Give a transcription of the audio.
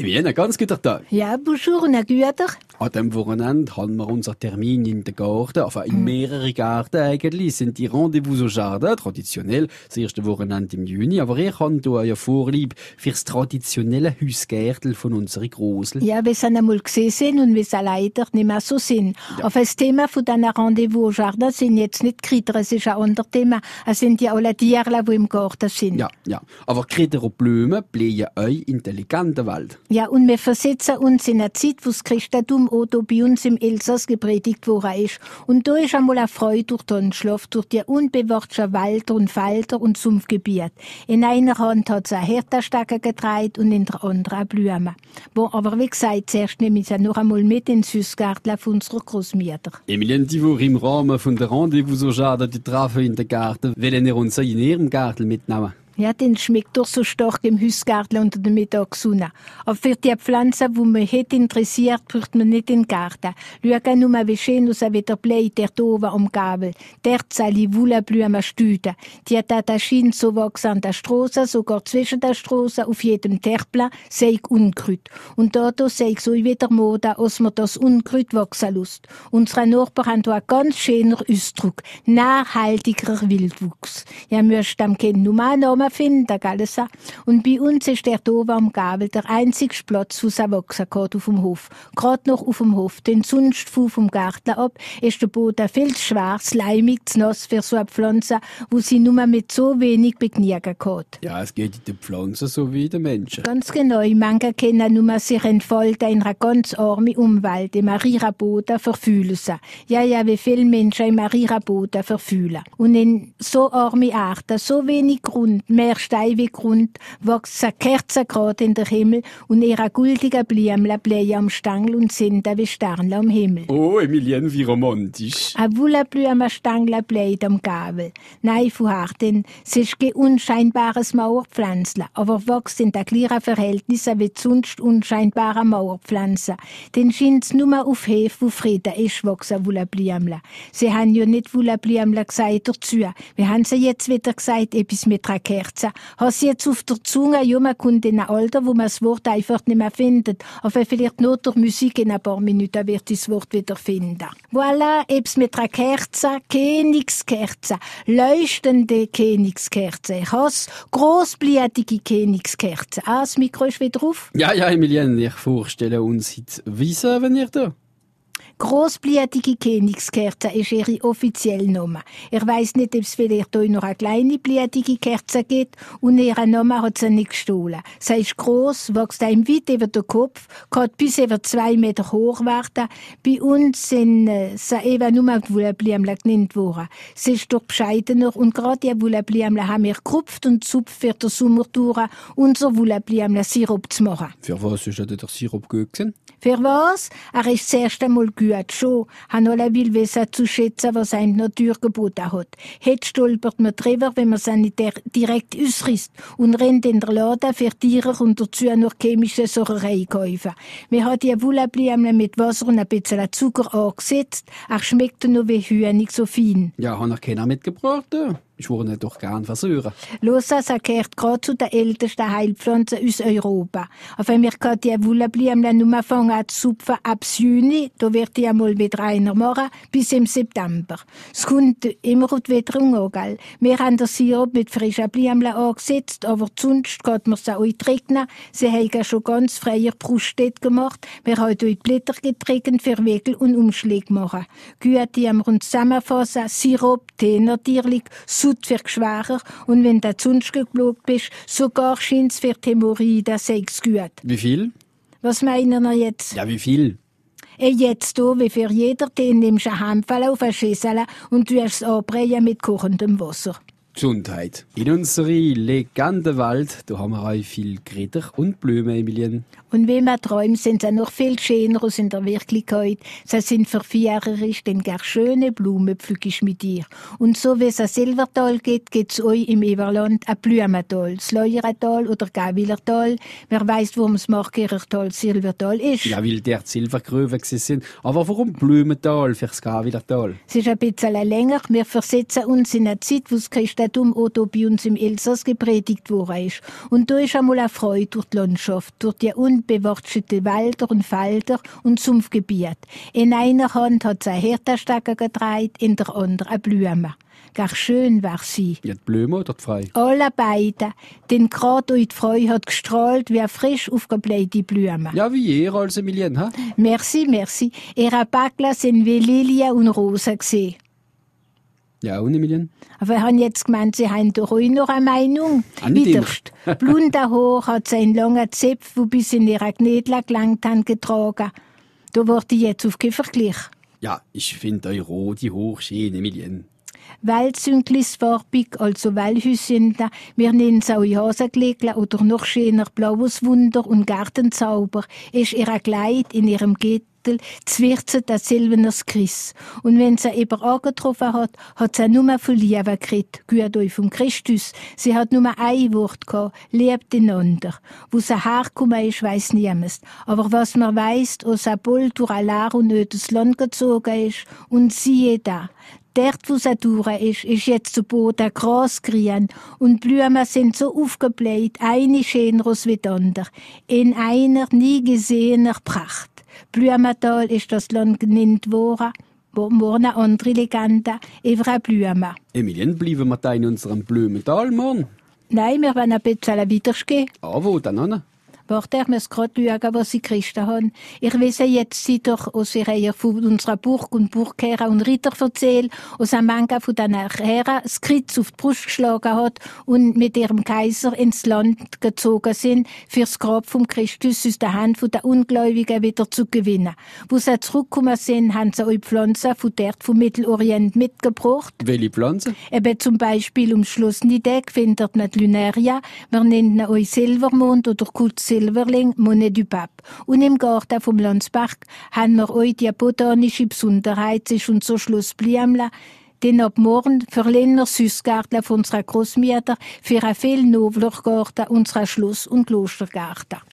Emilien, einen ganz guten Tag. Ja, bonjour, na Güter. An diesem Wochenende haben wir unser Termin in den Garten, also in mehreren Gärten eigentlich, sind die Rendezvous au Jardin, traditionell, das erste Wochenende im Juni, aber ihr habt hier ja Vorlieb fürs traditionelle Hausgärtel von unseren Großen. Ja, wie es einmal gesehen sind und wie es leider nicht mehr so sind. Ja. Auf das Thema von diesen Rendezvous au Jardin sind jetzt nicht Kriter, es ist ein anderes Thema. Es sind ja alle Tiere, die im Garten sind. Ja, ja. Aber Kräuter und Blumen bleiben euch intelligenter Wald. Ja, und wir versetzen uns in eine Zeit, wo das Christentum da bei im Elsass gepredigt worden ist. Und da ist einmal eine Freude durch den Schlaf, durch die unbewachten Wälder und Falter und Sumpfgebiet. In einer Hand hat sie eine Hirtenstacke getragen und in der anderen eine Blume. Wo aber, wie gesagt, zuerst nehmen sie noch einmal mit ins Süßgarten von unserer Großmutter. Emilien, die wir im Rahmen von der Rendezvous au Jardin die treffen in den Garten, wollen ihr uns in ihrem Garten mitnehmen? Ja, den schmeckt doch so stark im Hüsgarten unter der Mittagssonne. Aber für die Pflanzen, die mich hätte interessiert, braucht man nicht in den Garten. Schau nur wie schön aus wieder bläht der oben am Gabel. Dort sind die Wollenblumen stüden. Die hat da Schien so wachsen an der Straße, sogar zwischen der Straße, auf jedem Terplan, sei ich Unkraut. Und da, da sei ich so wieder Mode, als man das Unkraut wachsen lässt. Unsere Nachbarn haben da einen ganz schöner Ausdruck. Nachhaltiger Wildwuchs. Ja, müsst am Kind nur einen so. Und bei uns ist der da oben am Gabel der einzige Platz, wo es wachsen kann auf dem Hof. Gerade noch auf dem Hof. Denn sonst vom Garten ab ist der Boden viel zu schwarz, leimig, zu nass für so eine Pflanze, wo sie nur mit so wenig begnügen kann. Ja, es geht in den Pflanzen so wie den Menschen. Ganz genau. Manche können nur sich entfalten in einer ganz armen Umwelt, im ihrer Boden verfühlen sie. Ja, ja, wie viele Menschen im ihrer Boden verfühlen. Und in so arme Arten, so wenig Grund, mehr Stein wie Grund, wächst eine Kerze in der Himmel und ihre guldigen Blümchen blähen am Stangl und sind wie Sterne am Himmel. Oh, Emilien, wie romantisch. Ein Wollenblumenstangel bläht am Gabel. Nein, Fuhar, denn es ist kein unscheinbares Mauerpflanzle, aber wächst in der gleichen Verhältnissen wie sonst unscheinbare Mauerpflanzen. Denn scheint's nur auf Hefe, wo Frieden ist, wachsen Wollenblümle. Sie haben ja nicht Wollenblümle gesagt dazu. Wir haben sie jetzt wieder gesagt, etwas mit einer Kerze. Hast sie jetzt auf der Zunge, ja, man kommt in ein Alter, wo man das Wort einfach nicht mehr findet. Aber vielleicht nur durch Musik in ein paar Minuten wird das Wort wieder finden. Voilà, etwas mit einer Kerze, Königskerze, leuchtende Königskerze. Ich has grossblütige Königskerze. Ah, das Mikro ist wieder auf. Ja, ja, Emilien, ich vorstelle uns heute Wiese, wenn ihr da. Grossblütige Königskerze ist ihre offizielle Name. Ich weiss nicht, ob es vielleicht auch noch eine kleine blütige Kerze gibt und ihren Namen hat sie nicht gestohlen. Sie ist gross, wächst einem weit über den Kopf, kann bis über zwei Meter hoch werden. Bei uns sind äh, sie eben nur die Wollenblümchen genannt worden. Sie ist doch bescheidener und gerade die Wollenblümchen haben wir gekupft und zupft für den Sommer durch, unser Wollenblümchen Sirup zu machen. Für was ist denn der Sirup gut gewesen? Für was? Er ist das erste Mal gut, schon. Han alle will zu schätzen, was die Natur geboten hat. Jetzt stolpert man drüber, wenn man der- direkt ausrisst und rennt in der Laden für Tiere und dazu noch chemische Sacherei kaufen. Wir haben die Wollenblümchen mit Wasser und ein bisschen Zucker angesetzt. Er schmeckt nur wie Hühnig so fein. Ja, habe ich keiner mitgebracht. ja. Ich ihn doch gern versuchen. Los, es gehört gerade zu den ältesten Heilpflanzen aus Europa. Aber wir können die Wollenblümchen nur fangen an zu zupfen ab Juni, da wird die einmal wieder einer machen, bis im September. Es kommt immer auf die Witterung an, gell? Wir haben den Sirup mit frischen Blümchen angesetzt, aber sonst geht man sie auch trocknen. Sie haben schon ganz freier Bruststätte gemacht. Wir haben die Blätter getrocknet für Wickel und Umschläge machen. Gut, die haben wir uns zusammenfassen. Sirup, Tee natürlich, Sud für Geschwächer und wenn du sonst geblogt bist, sogar scheint's für die Hämorrhoiden sechs gut. Wie viel? Was meinen wir jetzt? Ja, wie viel? E jetzt du, wie für jeder Tee nimmst du eine Handvoll auf eine Schüssel und du es anbrechen mit kochendem Wasser. Gesundheit. In unserer Legendenwelt, da haben wir auch viel Kräuter und Blumen, Emilien. Und wenn man träumt, sind sie noch viel schöner als in der Wirklichkeit. Sie sind verführerisch, denn gar schöne Blumen pflück ich mit dir. Und so wie es ein Silbertal geht, geht's euch im Everland ein Blumental. Das oder Gawilertal. Wer weiss, warum das Markierertal Silbertal ist. Ja, weil dort Silbergröven sind. Aber warum Blumental fürs Gawilertal? Es ist ein bisschen länger. Wir versetzen uns in eine Zeit, wo das Christentum Christentum auch hier bei uns im Elsass gepredigt worden ist. Und da ist einmal eine Freude durch die Landschaft, durch die unbewirtschafteten Wälder und Felder und Sumpfgebiet. In einer Hand hat sie eine Hirtenstacke getragen, in der anderen eine Blume. Gar schön war sie. Ja, die Blume oder die Frei? Alle beide. Denn gerade die Freude hat gestrahlt wie eine frisch aufgeblähte Blume. Ja, wie ihr als Emilien, ha? Merci, merci. Ihre Backler sind wie Lilien und Rosen gesehen. Ja, und Emilien? Aber ich habe jetzt gemeint, Sie haben doch auch noch eine Meinung. Ah. Widerst. Blonder Haar hat sie einen langen Zopf, wo bis in ihre Knädel gelangt haben, getragen. Da wurde ich jetzt auf Vergleich. Ja, ich finde eure rote Hoch schön, Emilien. Weltsünglisfarbig, also Wellhüsschen, wir nennen es auch Hasengelegler oder noch schöner Blaues Wunder und Gartenzauber, ist ihr Kleid in ihrem Gürtel zwirzt das silbernes Chris. Und wenn sie eben angetroffen hat, hat sie nur von Liebe geredet, gut euch vom Christus. Sie hat nur ein Wort gehabt, liebt einander. Wo sie hergekommen ist, weiss niemand. Aber was man weiss, aus Abol durch Alar und ödes Land gezogen ist, und siehe da, Dort, wo sie durch ist, ist jetzt zu Boden Gras grün und Blumen sind so aufgebläht, eine schöner als die andere, in einer nie gesehener Pracht. Blumental ist das Land genannt worden, wo morgen eine andere Legende über Blume. Emilien, bleiben wir da in unserem Blumental, Mann. Nein, wir wollen ein bisschen weitergehen. Ah, wo dann ich muss gerade schauen, was sie Christen haben. Ich weiß jetzt, sie doch aus ihrer von unserer Burg und Burgherren und Ritter erzählt, aus einem Manga von den Herren das Kreuz auf die Brust geschlagen hat und mit ihrem Kaiser ins Land gezogen sind, fürs Grab vom Christus aus der Hand der Ungläubigen wieder zu gewinnen. Wo sie zurückgekommen sind, haben sie auch Pflanzen von dort vom Mittelorient mitgebracht. Welche Pflanze? Eben zum Beispiel um Schloss Nidec findet man die Lunaria, wir nennen ihn auch Silbermond oder Kult Silberling, Monnaie du Pape. Und im Garten vom Landsberg haben wir auch die botanische Besonderheit, es ist unser Schloss Bliamla, denn ab morgen verlehnen wir Süßgarten von unserer Großmutter für einen viel nobler Garten, unserer Schloss- und Klostergarten.